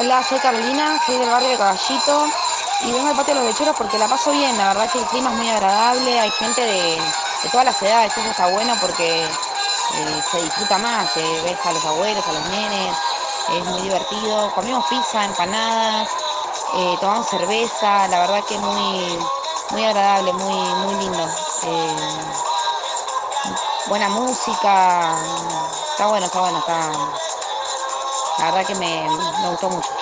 Hola, soy Carolina, soy del barrio de Caballito y vengo al patio de los lecheros porque la paso bien, la verdad que el clima es muy agradable, hay gente de, todas las edades, eso está bueno porque eh, se disfruta más, eh, ves a los abuelos, a los nenes, es muy divertido, comemos pizza, empanadas, eh, tomamos cerveza, la verdad que es muy, muy agradable, muy, muy lindo. Eh, buena música, está bueno, está bueno, está, la verdad que me, me gustó mucho.